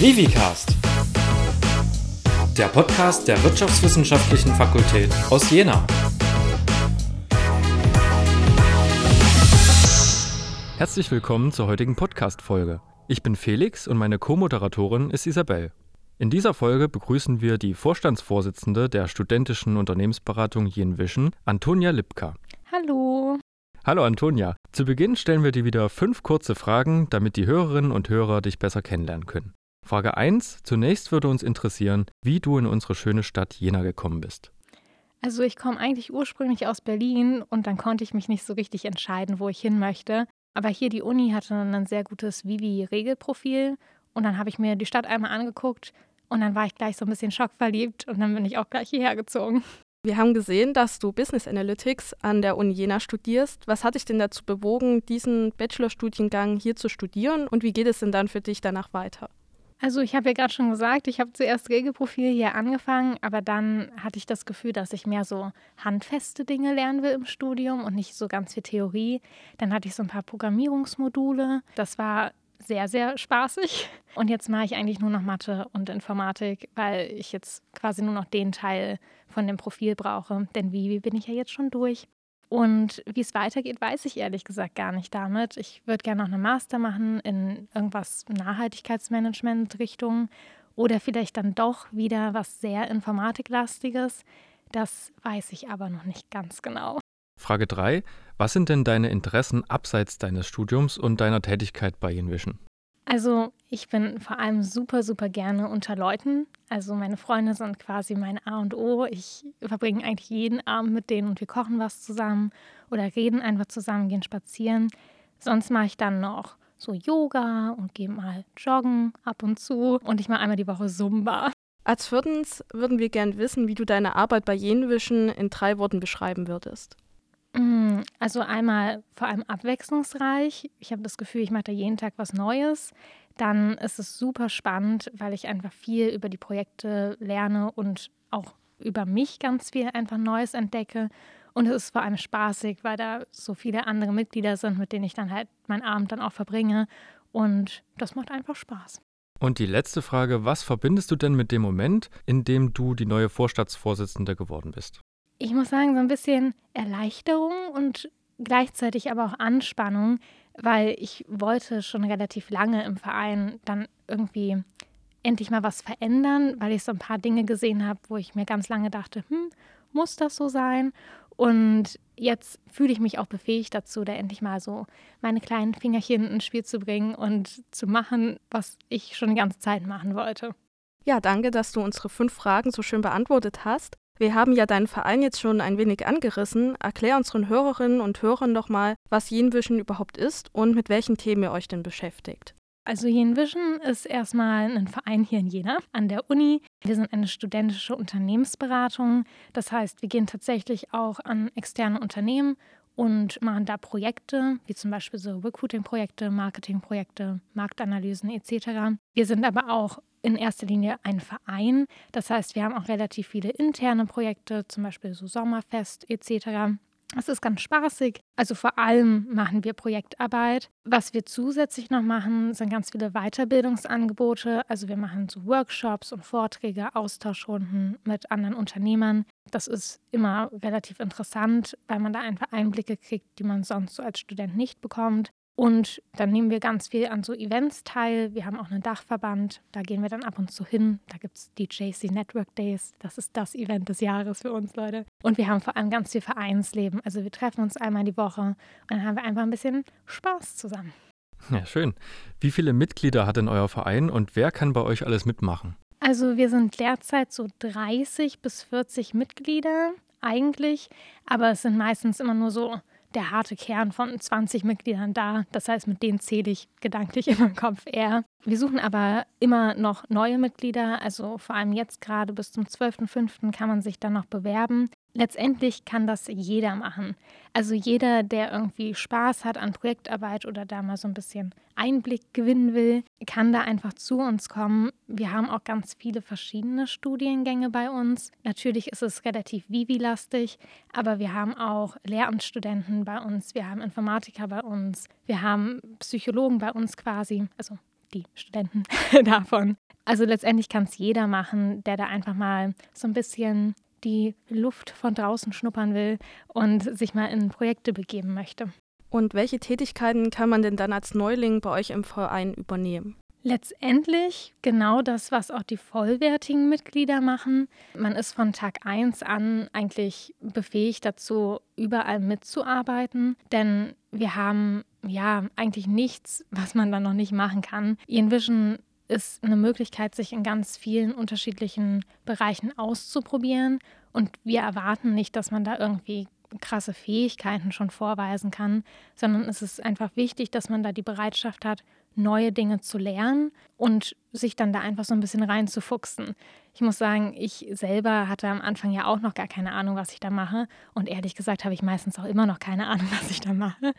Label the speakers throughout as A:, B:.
A: Vivicast, der Podcast der Wirtschaftswissenschaftlichen Fakultät aus Jena. Herzlich willkommen zur heutigen Podcast-Folge. Ich bin Felix und meine Co-Moderatorin ist Isabel. In dieser Folge begrüßen wir die Vorstandsvorsitzende der studentischen Unternehmensberatung Jenvision, Antonia Lipka.
B: Hallo.
A: Hallo Antonia. Zu Beginn stellen wir dir wieder fünf kurze Fragen, damit die Hörerinnen und Hörer dich besser kennenlernen können. Frage 1. Zunächst würde uns interessieren, wie du in unsere schöne Stadt Jena gekommen bist.
B: Also ich komme eigentlich ursprünglich aus Berlin und dann konnte ich mich nicht so richtig entscheiden, wo ich hin möchte. Aber hier die Uni hatte ein sehr gutes Vivi-Regelprofil und dann habe ich mir die Stadt einmal angeguckt und dann war ich gleich so ein bisschen schockverliebt und dann bin ich auch gleich hierher gezogen.
C: Wir haben gesehen, dass du Business Analytics an der Uni Jena studierst. Was hat dich denn dazu bewogen, diesen Bachelorstudiengang hier zu studieren und wie geht es denn dann für dich danach weiter?
B: Also ich habe ja gerade schon gesagt, ich habe zuerst Regelprofil hier angefangen, aber dann hatte ich das Gefühl, dass ich mehr so handfeste Dinge lernen will im Studium und nicht so ganz viel Theorie. Dann hatte ich so ein paar Programmierungsmodule. Das war sehr, sehr spaßig. Und jetzt mache ich eigentlich nur noch Mathe und Informatik, weil ich jetzt quasi nur noch den Teil von dem Profil brauche. Denn wie bin ich ja jetzt schon durch. Und wie es weitergeht, weiß ich ehrlich gesagt gar nicht damit. Ich würde gerne noch eine Master machen in irgendwas Nachhaltigkeitsmanagement-Richtung oder vielleicht dann doch wieder was sehr Informatiklastiges. Das weiß ich aber noch nicht ganz genau.
A: Frage 3. Was sind denn deine Interessen abseits deines Studiums und deiner Tätigkeit bei Envision?
B: Also ich bin vor allem super, super gerne unter Leuten. Also meine Freunde sind quasi mein A und O. Ich verbringe eigentlich jeden Abend mit denen und wir kochen was zusammen oder reden einfach zusammen, gehen spazieren. Sonst mache ich dann noch so Yoga und gehe mal joggen ab und zu und ich mache einmal die Woche Zumba.
C: Als viertens würden wir gern wissen, wie du deine Arbeit bei Jenwischen in drei Worten beschreiben würdest.
B: Mm, also einmal vor allem abwechslungsreich. Ich habe das Gefühl, ich mache da jeden Tag was Neues. Dann ist es super spannend, weil ich einfach viel über die Projekte lerne und auch über mich ganz viel einfach Neues entdecke. Und es ist vor allem spaßig, weil da so viele andere Mitglieder sind, mit denen ich dann halt meinen Abend dann auch verbringe. Und das macht einfach Spaß.
A: Und die letzte Frage, was verbindest du denn mit dem Moment, in dem du die neue Vorstandsvorsitzende geworden bist?
B: Ich muss sagen, so ein bisschen Erleichterung und gleichzeitig aber auch Anspannung, weil ich wollte schon relativ lange im Verein dann irgendwie endlich mal was verändern, weil ich so ein paar Dinge gesehen habe, wo ich mir ganz lange dachte, hm, muss das so sein? Und jetzt fühle ich mich auch befähigt dazu, da endlich mal so meine kleinen Fingerchen ins Spiel zu bringen und zu machen, was ich schon die ganze Zeit machen wollte.
C: Ja, danke, dass du unsere fünf Fragen so schön beantwortet hast. Wir haben ja deinen Verein jetzt schon ein wenig angerissen. Erklär unseren Hörerinnen und Hörern doch mal, was Jenvision überhaupt ist und mit welchen Themen ihr euch denn beschäftigt.
B: Also Jenvision ist erstmal ein Verein hier in Jena an der Uni. Wir sind eine studentische Unternehmensberatung. Das heißt, wir gehen tatsächlich auch an externe Unternehmen und machen da Projekte, wie zum Beispiel so Recruiting-Projekte, Marketing-Projekte, Marktanalysen etc. Wir sind aber auch in erster Linie ein Verein. Das heißt, wir haben auch relativ viele interne Projekte, zum Beispiel so Sommerfest etc. Es ist ganz spaßig. Also vor allem machen wir Projektarbeit. Was wir zusätzlich noch machen, sind ganz viele Weiterbildungsangebote. Also wir machen so Workshops und Vorträge, Austauschrunden mit anderen Unternehmern. Das ist immer relativ interessant, weil man da einfach Einblicke kriegt, die man sonst so als Student nicht bekommt. Und dann nehmen wir ganz viel an so Events teil. Wir haben auch einen Dachverband, da gehen wir dann ab und zu hin. Da gibt es die JC Network Days. Das ist das Event des Jahres für uns, Leute. Und wir haben vor allem ganz viel Vereinsleben. Also wir treffen uns einmal die Woche und dann haben wir einfach ein bisschen Spaß zusammen.
A: Ja, schön. Wie viele Mitglieder hat denn euer Verein und wer kann bei euch alles mitmachen?
B: Also wir sind derzeit so 30 bis 40 Mitglieder eigentlich, aber es sind meistens immer nur so der harte Kern von 20 Mitgliedern da. Das heißt, mit denen zähle ich gedanklich immer im Kopf eher. Wir suchen aber immer noch neue Mitglieder. Also vor allem jetzt gerade bis zum 12.05. kann man sich dann noch bewerben. Letztendlich kann das jeder machen. Also jeder, der irgendwie Spaß hat an Projektarbeit oder da mal so ein bisschen Einblick gewinnen will, kann da einfach zu uns kommen. Wir haben auch ganz viele verschiedene Studiengänge bei uns. Natürlich ist es relativ Vivi-lastig, aber wir haben auch Lehramtsstudenten bei uns, wir haben Informatiker bei uns, wir haben Psychologen bei uns quasi, also die Studenten davon. Also letztendlich kann es jeder machen, der da einfach mal so ein bisschen die Luft von draußen schnuppern will und sich mal in Projekte begeben möchte.
C: Und welche Tätigkeiten kann man denn dann als Neuling bei euch im Verein übernehmen?
B: Letztendlich genau das, was auch die vollwertigen Mitglieder machen. Man ist von Tag 1 an eigentlich befähigt dazu, überall mitzuarbeiten, denn wir haben ja eigentlich nichts, was man dann noch nicht machen kann. Ian Vision ist eine Möglichkeit, sich in ganz vielen unterschiedlichen Bereichen auszuprobieren und wir erwarten nicht, dass man da irgendwie krasse Fähigkeiten schon vorweisen kann, sondern es ist einfach wichtig, dass man da die Bereitschaft hat, neue Dinge zu lernen und sich dann da einfach so ein bisschen reinzufuchsen. Ich muss sagen, ich selber hatte am Anfang ja auch noch gar keine Ahnung, was ich da mache. Und ehrlich gesagt habe ich meistens auch immer noch keine Ahnung, was ich da mache.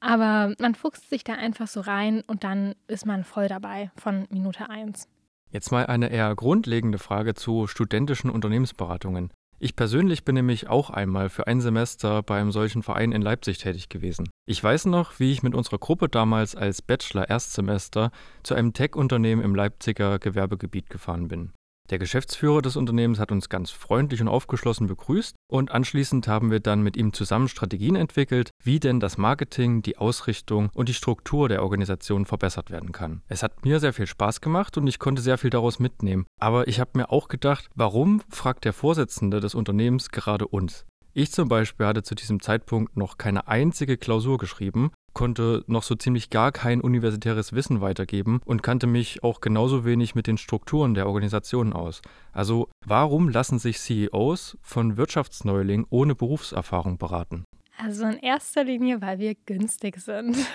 B: Aber man fuchst sich da einfach so rein und dann ist man voll dabei von Minute eins.
A: Jetzt mal eine eher grundlegende Frage zu studentischen Unternehmensberatungen. Ich persönlich bin nämlich auch einmal für ein Semester bei einem solchen Verein in Leipzig tätig gewesen. Ich weiß noch, wie ich mit unserer Gruppe damals als Bachelor Erstsemester zu einem Tech-Unternehmen im Leipziger Gewerbegebiet gefahren bin. Der Geschäftsführer des Unternehmens hat uns ganz freundlich und aufgeschlossen begrüßt und anschließend haben wir dann mit ihm zusammen Strategien entwickelt, wie denn das Marketing, die Ausrichtung und die Struktur der Organisation verbessert werden kann. Es hat mir sehr viel Spaß gemacht und ich konnte sehr viel daraus mitnehmen. Aber ich habe mir auch gedacht, warum fragt der Vorsitzende des Unternehmens gerade uns? Ich zum Beispiel hatte zu diesem Zeitpunkt noch keine einzige Klausur geschrieben konnte noch so ziemlich gar kein universitäres Wissen weitergeben und kannte mich auch genauso wenig mit den Strukturen der Organisation aus. Also warum lassen sich CEOs von Wirtschaftsneulingen ohne Berufserfahrung beraten?
B: Also in erster Linie, weil wir günstig sind.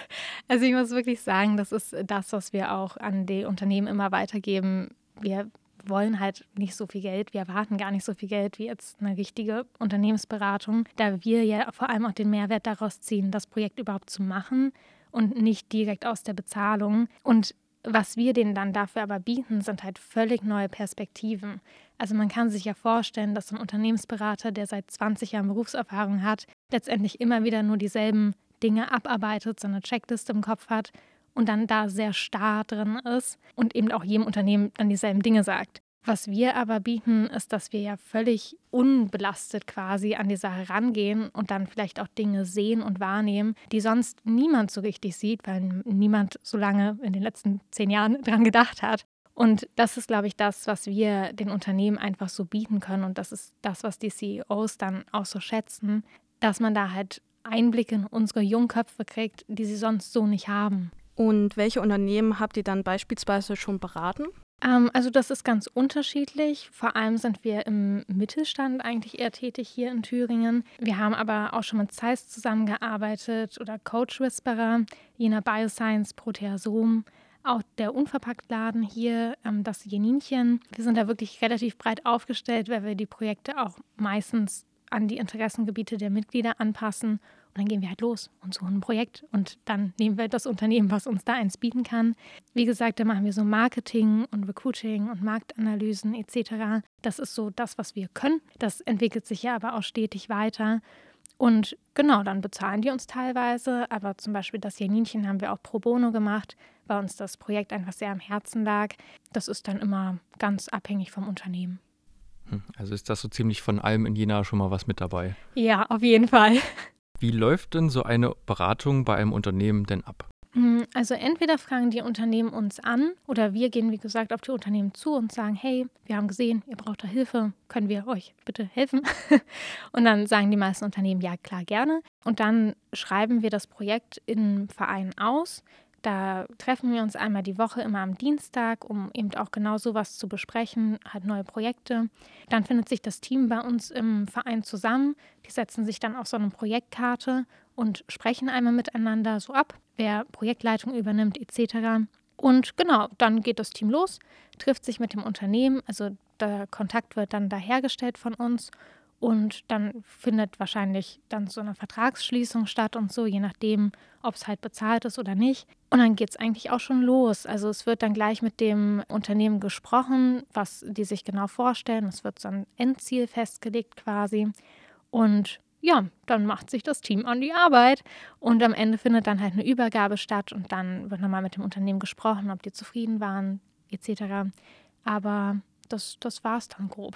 B: Also ich muss wirklich sagen, das ist das, was wir auch an die Unternehmen immer weitergeben. Wir wollen halt nicht so viel Geld, wir erwarten gar nicht so viel Geld wie jetzt eine richtige Unternehmensberatung, da wir ja vor allem auch den Mehrwert daraus ziehen, das Projekt überhaupt zu machen und nicht direkt aus der Bezahlung. Und was wir denen dann dafür aber bieten, sind halt völlig neue Perspektiven. Also man kann sich ja vorstellen, dass ein Unternehmensberater, der seit 20 Jahren Berufserfahrung hat, letztendlich immer wieder nur dieselben Dinge abarbeitet, so eine Checkliste im Kopf hat und dann da sehr starr drin ist und eben auch jedem Unternehmen dann dieselben Dinge sagt. Was wir aber bieten, ist, dass wir ja völlig unbelastet quasi an die Sache rangehen und dann vielleicht auch Dinge sehen und wahrnehmen, die sonst niemand so richtig sieht, weil niemand so lange in den letzten zehn Jahren dran gedacht hat. Und das ist, glaube ich, das, was wir den Unternehmen einfach so bieten können. Und das ist das, was die CEOs dann auch so schätzen, dass man da halt Einblicke in unsere Jungköpfe kriegt, die sie sonst so nicht haben.
C: Und welche Unternehmen habt ihr dann beispielsweise schon beraten?
B: Ähm, also das ist ganz unterschiedlich. Vor allem sind wir im Mittelstand eigentlich eher tätig hier in Thüringen. Wir haben aber auch schon mit Zeiss zusammengearbeitet oder Coach Whisperer, Jena Bioscience, Proteasom. Auch der Unverpacktladen hier, ähm, das Jeninchen. Wir sind da wirklich relativ breit aufgestellt, weil wir die Projekte auch meistens an die Interessengebiete der Mitglieder anpassen und dann gehen wir halt los und suchen ein Projekt und dann nehmen wir das Unternehmen, was uns da eins bieten kann. Wie gesagt, da machen wir so Marketing und Recruiting und Marktanalysen etc. Das ist so das, was wir können. Das entwickelt sich ja aber auch stetig weiter. Und genau, dann bezahlen die uns teilweise. Aber zum Beispiel das Janinchen haben wir auch pro bono gemacht, weil uns das Projekt einfach sehr am Herzen lag. Das ist dann immer ganz abhängig vom Unternehmen.
A: Hm, also ist das so ziemlich von allem in Jena schon mal was mit dabei?
B: Ja, auf jeden Fall.
A: Wie läuft denn so eine Beratung bei einem Unternehmen denn ab?
B: Hm, also entweder fragen die Unternehmen uns an oder wir gehen, wie gesagt, auf die Unternehmen zu und sagen, hey, wir haben gesehen, ihr braucht da Hilfe, können wir euch bitte helfen? und dann sagen die meisten Unternehmen, ja klar, gerne. Und dann schreiben wir das Projekt im Verein aus, da treffen wir uns einmal die Woche, immer am Dienstag, um eben auch genau sowas zu besprechen, halt neue Projekte. Dann findet sich das Team bei uns im Verein zusammen. Die setzen sich dann auf so eine Projektkarte und sprechen einmal miteinander so ab, wer Projektleitung übernimmt etc. Und genau, dann geht das Team los, trifft sich mit dem Unternehmen, also der Kontakt wird dann da hergestellt von uns und dann findet wahrscheinlich dann so eine Vertragsschließung statt und so, je nachdem, ob es halt bezahlt ist oder nicht. Und dann geht es eigentlich auch schon los. Also es wird dann gleich mit dem Unternehmen gesprochen, was die sich genau vorstellen. Es wird so ein Endziel festgelegt quasi. Und ja, dann macht sich das Team an die Arbeit und am Ende findet dann halt eine Übergabe statt und dann wird nochmal mit dem Unternehmen gesprochen, ob die zufrieden waren, etc. Aber das, das war es dann grob.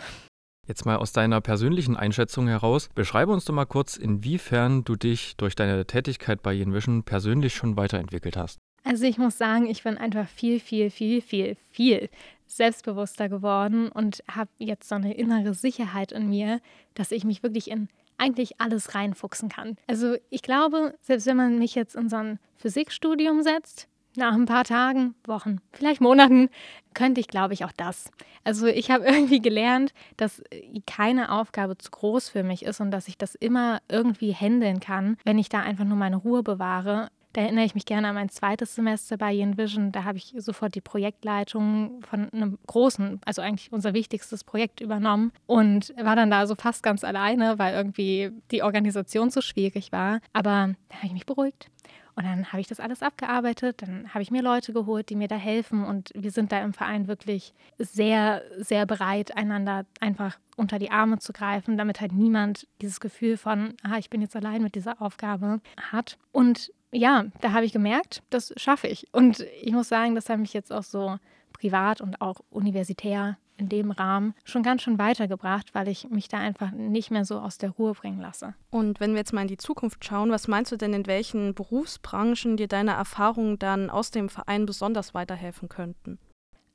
A: Jetzt mal aus deiner persönlichen Einschätzung heraus, beschreibe uns doch mal kurz, inwiefern du dich durch deine Tätigkeit bei Yenvision persönlich schon weiterentwickelt hast.
B: Also ich muss sagen, ich bin einfach viel, viel, viel, viel, viel selbstbewusster geworden und habe jetzt so eine innere Sicherheit in mir, dass ich mich wirklich in eigentlich alles reinfuchsen kann. Also ich glaube, selbst wenn man mich jetzt in so ein Physikstudium setzt, nach ein paar Tagen, Wochen, vielleicht Monaten, könnte ich, glaube ich, auch das. Also ich habe irgendwie gelernt, dass keine Aufgabe zu groß für mich ist und dass ich das immer irgendwie handeln kann, wenn ich da einfach nur meine Ruhe bewahre. Da erinnere ich mich gerne an mein zweites Semester bei Vision. Da habe ich sofort die Projektleitung von einem großen, also eigentlich unser wichtigstes Projekt übernommen und war dann da so fast ganz alleine, weil irgendwie die Organisation so schwierig war. Aber da habe ich mich beruhigt. Und dann habe ich das alles abgearbeitet, dann habe ich mir Leute geholt, die mir da helfen und wir sind da im Verein wirklich sehr, sehr bereit, einander einfach unter die Arme zu greifen, damit halt niemand dieses Gefühl von, ah, ich bin jetzt allein mit dieser Aufgabe hat. Und ja, da habe ich gemerkt, das schaffe ich. Und ich muss sagen, das hat mich jetzt auch so privat und auch universitär in dem Rahmen schon ganz schön weitergebracht, weil ich mich da einfach nicht mehr so aus der Ruhe bringen lasse.
C: Und wenn wir jetzt mal in die Zukunft schauen, was meinst du denn, in welchen Berufsbranchen dir deine Erfahrungen dann aus dem Verein besonders weiterhelfen könnten?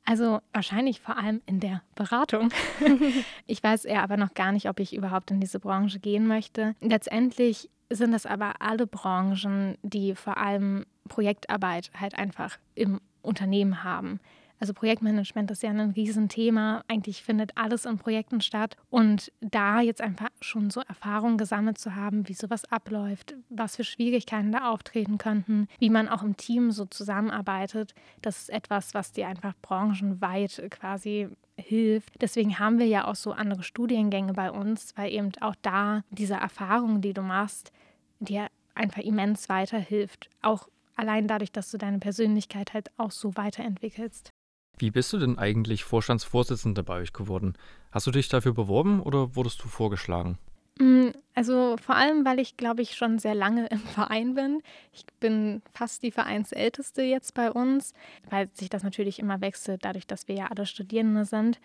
B: Also wahrscheinlich vor allem in der Beratung. ich weiß eher aber noch gar nicht, ob ich überhaupt in diese Branche gehen möchte. Letztendlich sind das aber alle Branchen, die vor allem Projektarbeit halt einfach im Unternehmen haben. Also Projektmanagement ist ja ein Riesenthema. Eigentlich findet alles in Projekten statt. Und da jetzt einfach schon so Erfahrungen gesammelt zu haben, wie sowas abläuft, was für Schwierigkeiten da auftreten könnten, wie man auch im Team so zusammenarbeitet, das ist etwas, was dir einfach branchenweit quasi hilft. Deswegen haben wir ja auch so andere Studiengänge bei uns, weil eben auch da diese Erfahrung, die du machst, dir einfach immens weiterhilft. Auch allein dadurch, dass du deine Persönlichkeit halt auch so weiterentwickelst.
A: Wie bist du denn eigentlich Vorstandsvorsitzende bei euch geworden? Hast du dich dafür beworben oder wurdest du vorgeschlagen?
B: Mm, also vor allem, weil ich, glaube ich, schon sehr lange im Verein bin. Ich bin fast die Vereinsälteste jetzt bei uns, weil sich das natürlich immer wechselt, dadurch, dass wir ja alle Studierende sind.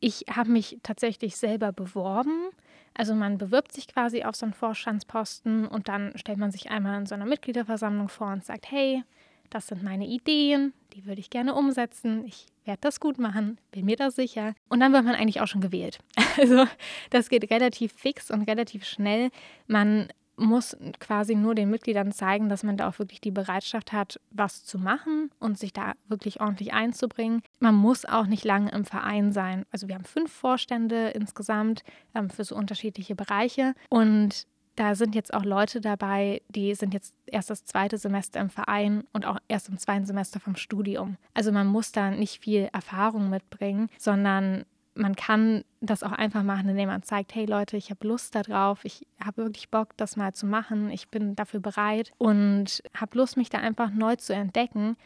B: Ich habe mich tatsächlich selber beworben. Also man bewirbt sich quasi auf so einen Vorstandsposten und dann stellt man sich einmal in so einer Mitgliederversammlung vor und sagt, hey, das sind meine Ideen, die würde ich gerne umsetzen, ich werde das gut machen, bin mir da sicher. Und dann wird man eigentlich auch schon gewählt. Also das geht relativ fix und relativ schnell. Man muss quasi nur den Mitgliedern zeigen, dass man da auch wirklich die Bereitschaft hat, was zu machen und sich da wirklich ordentlich einzubringen. Man muss auch nicht lange im Verein sein. Also wir haben fünf Vorstände insgesamt ähm, für so unterschiedliche Bereiche und da sind jetzt auch Leute dabei, die sind jetzt erst das zweite Semester im Verein und auch erst im zweiten Semester vom Studium. Also man muss da nicht viel Erfahrung mitbringen, sondern man kann das auch einfach machen, indem man zeigt, hey Leute, ich habe Lust darauf, ich habe wirklich Bock, das mal zu machen, ich bin dafür bereit und habe Lust, mich da einfach neu zu entdecken.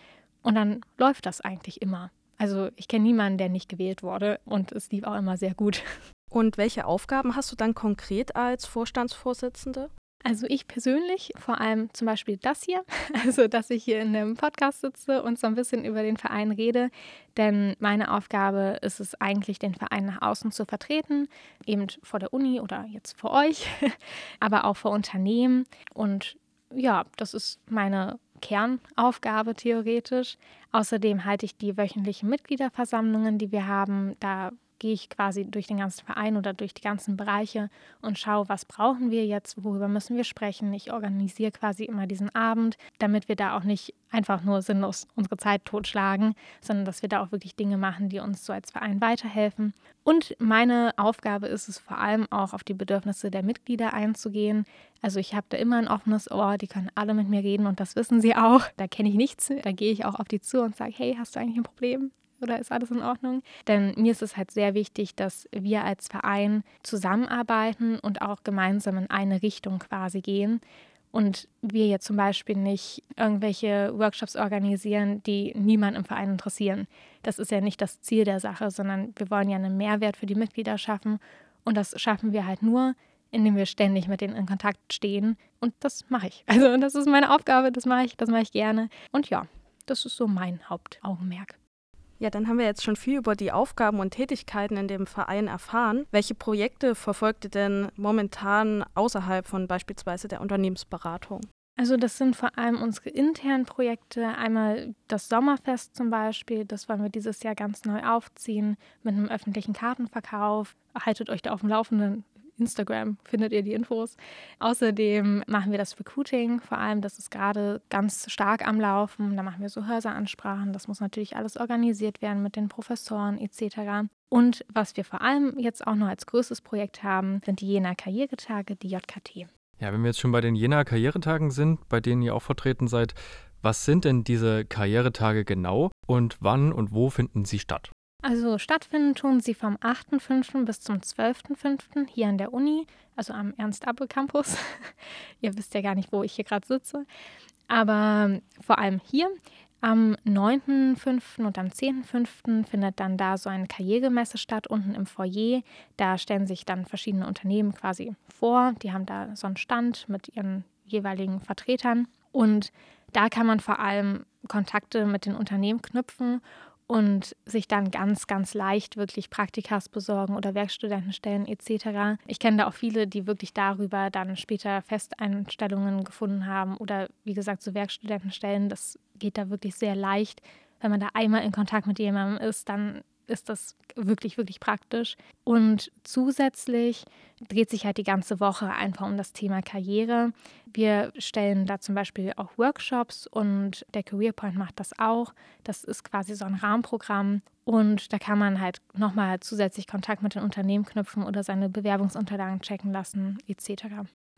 B: Und dann läuft das eigentlich immer. Also ich kenne niemanden, der nicht gewählt wurde und es lief auch immer sehr gut.
C: Und welche Aufgaben hast du dann konkret als Vorstandsvorsitzende?
B: Also ich persönlich, vor allem zum Beispiel das hier, also dass ich hier in einem Podcast sitze und so ein bisschen über den Verein rede, denn meine Aufgabe ist es eigentlich, den Verein nach außen zu vertreten, eben vor der Uni oder jetzt vor euch, aber auch vor Unternehmen. Und ja, das ist meine Kernaufgabe theoretisch. Außerdem halte ich die wöchentlichen Mitgliederversammlungen, die wir haben. Da gehe ich quasi durch den ganzen Verein oder durch die ganzen Bereiche und schaue, was brauchen wir jetzt, worüber müssen wir sprechen. Ich organisiere quasi immer diesen Abend, damit wir da auch nicht einfach nur sinnlos unsere Zeit totschlagen, sondern dass wir da auch wirklich Dinge machen, die uns so als Verein weiterhelfen. Und meine Aufgabe ist es vor allem auch auf die Bedürfnisse der Mitglieder einzugehen. Also ich habe da immer ein offenes Ohr, die können alle mit mir reden und das wissen sie auch. Da kenne ich nichts. Da gehe ich auch auf die zu und sage, hey, hast du eigentlich ein Problem? Oder ist alles in Ordnung? Denn mir ist es halt sehr wichtig, dass wir als Verein zusammenarbeiten und auch gemeinsam in eine Richtung quasi gehen. Und wir jetzt zum Beispiel nicht irgendwelche Workshops organisieren, die niemand im Verein interessieren. Das ist ja nicht das Ziel der Sache, sondern wir wollen ja einen Mehrwert für die Mitglieder schaffen. Und das schaffen wir halt nur, indem wir ständig mit denen in Kontakt stehen. Und das mache ich. Also das ist meine Aufgabe, das mache ich, das mache ich gerne. Und ja, das ist so mein Hauptaugenmerk.
C: Ja, dann haben wir jetzt schon viel über die Aufgaben und Tätigkeiten in dem Verein erfahren. Welche Projekte verfolgt ihr denn momentan außerhalb von beispielsweise der Unternehmensberatung?
B: Also das sind vor allem unsere internen Projekte. Einmal das Sommerfest zum Beispiel, das wollen wir dieses Jahr ganz neu aufziehen mit einem öffentlichen Kartenverkauf. Haltet euch da auf dem Laufenden. Instagram findet ihr die Infos. Außerdem machen wir das Recruiting, vor allem, das ist gerade ganz stark am Laufen. Da machen wir so Hörseransprachen. Das muss natürlich alles organisiert werden mit den Professoren etc. Und was wir vor allem jetzt auch noch als größtes Projekt haben, sind die Jena Karrieretage, die JKT.
A: Ja, wenn wir jetzt schon bei den Jena Karrieretagen sind, bei denen ihr auch vertreten seid, was sind denn diese Karrieretage genau und wann und wo finden sie statt?
B: Also stattfinden tun sie vom 8.5. bis zum 12.5. hier an der Uni, also am Ernst-Abel-Campus. Ihr wisst ja gar nicht, wo ich hier gerade sitze. Aber vor allem hier. Am 9.5. und am 10.5. findet dann da so eine Karrieremesse statt, unten im Foyer. Da stellen sich dann verschiedene Unternehmen quasi vor. Die haben da so einen Stand mit ihren jeweiligen Vertretern. Und da kann man vor allem Kontakte mit den Unternehmen knüpfen und sich dann ganz, ganz leicht wirklich Praktikas besorgen oder Werkstudentenstellen etc. Ich kenne da auch viele, die wirklich darüber dann später Festeinstellungen gefunden haben oder wie gesagt so Werkstudentenstellen. Das geht da wirklich sehr leicht. Wenn man da einmal in Kontakt mit jemandem ist, dann ist das wirklich, wirklich praktisch. Und zusätzlich dreht sich halt die ganze Woche einfach um das Thema Karriere. Wir stellen da zum Beispiel auch Workshops und der Career Point macht das auch. Das ist quasi so ein Rahmenprogramm und da kann man halt nochmal zusätzlich Kontakt mit den Unternehmen knüpfen oder seine Bewerbungsunterlagen checken lassen etc.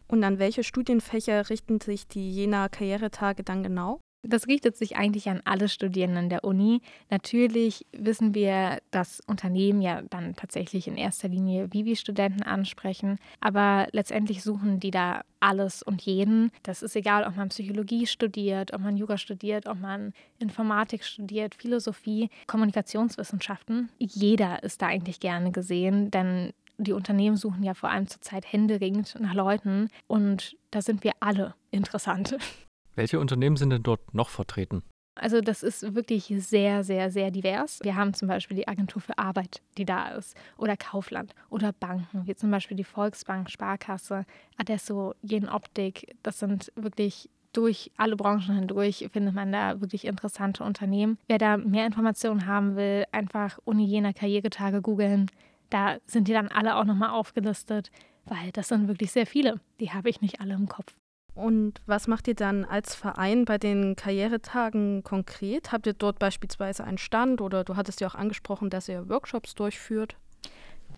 C: Und an welche Studienfächer richten sich die Jena Karrieretage dann genau?
B: Das richtet sich eigentlich an alle Studierenden der Uni. Natürlich wissen wir, dass Unternehmen ja dann tatsächlich in erster Linie Vivi-Studenten ansprechen, aber letztendlich suchen die da alles und jeden. Das ist egal, ob man Psychologie studiert, ob man Yoga studiert, ob man Informatik studiert, Philosophie, Kommunikationswissenschaften. Jeder ist da eigentlich gerne gesehen, denn die Unternehmen suchen ja vor allem zurzeit händeringend nach Leuten und da sind wir alle interessant.
A: Welche Unternehmen sind denn dort noch vertreten?
B: Also das ist wirklich sehr, sehr, sehr divers. Wir haben zum Beispiel die Agentur für Arbeit, die da ist, oder Kaufland oder Banken, wie zum Beispiel die Volksbank, Sparkasse, Adesso, Jen Optik. Das sind wirklich durch alle Branchen hindurch findet man da wirklich interessante Unternehmen. Wer da mehr Informationen haben will, einfach Uni Jena Karrieretage googeln. Da sind die dann alle auch nochmal aufgelistet, weil das sind wirklich sehr viele. Die habe ich nicht alle im Kopf.
C: Und was macht ihr dann als Verein bei den Karrieretagen konkret? Habt ihr dort beispielsweise einen Stand oder du hattest ja auch angesprochen, dass ihr Workshops durchführt?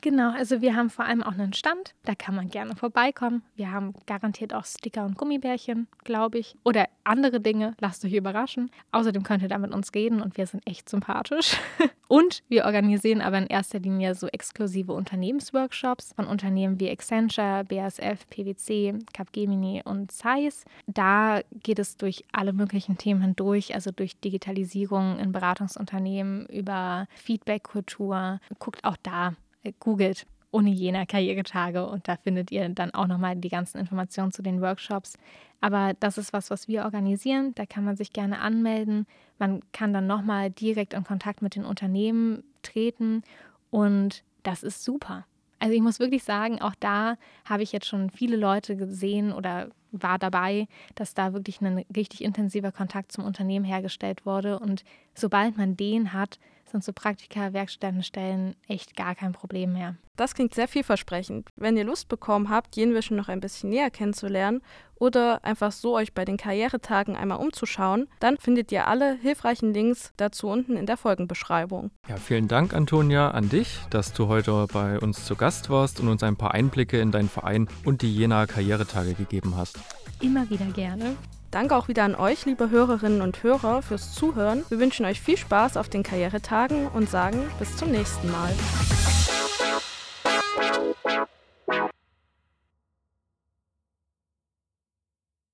B: Genau, also wir haben vor allem auch einen Stand, da kann man gerne vorbeikommen. Wir haben garantiert auch Sticker und Gummibärchen, glaube ich. Oder andere Dinge, lasst euch überraschen. Außerdem könnt ihr da mit uns reden und wir sind echt sympathisch. und wir organisieren aber in erster Linie so exklusive Unternehmensworkshops von Unternehmen wie Accenture, BASF, PwC, Capgemini und Zeiss. Da geht es durch alle möglichen Themen hindurch, also durch Digitalisierung in Beratungsunternehmen, über Feedback-Kultur. Guckt auch da googelt Uni Jena Karrieretage und da findet ihr dann auch nochmal die ganzen Informationen zu den Workshops. Aber das ist was, was wir organisieren. Da kann man sich gerne anmelden. Man kann dann nochmal direkt in Kontakt mit den Unternehmen treten und das ist super. Also ich muss wirklich sagen, auch da habe ich jetzt schon viele Leute gesehen oder war dabei, dass da wirklich ein richtig intensiver Kontakt zum Unternehmen hergestellt wurde. Und sobald man den hat, sind so Praktika, Werkstättenstellen echt gar kein Problem mehr.
C: Das klingt sehr vielversprechend. Wenn ihr Lust bekommen habt, Jenwischen noch ein bisschen näher kennenzulernen oder einfach so euch bei den Karrieretagen einmal umzuschauen, dann findet ihr alle hilfreichen Links dazu unten in der Folgenbeschreibung.
A: Ja, vielen Dank, Antonia, an dich, dass du heute bei uns zu Gast warst und uns ein paar Einblicke in deinen Verein und die Jena Karrieretage gegeben hast.
B: Immer wieder gerne.
C: Danke auch wieder an euch, liebe Hörerinnen und Hörer, fürs Zuhören. Wir wünschen euch viel Spaß auf den Karrieretagen und sagen bis zum nächsten Mal.